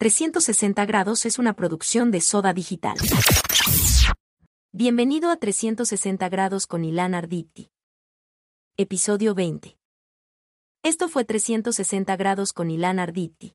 360 grados es una producción de Soda Digital. Bienvenido a 360 grados con Ilan Arditi. Episodio 20. Esto fue 360 grados con Ilan Arditi.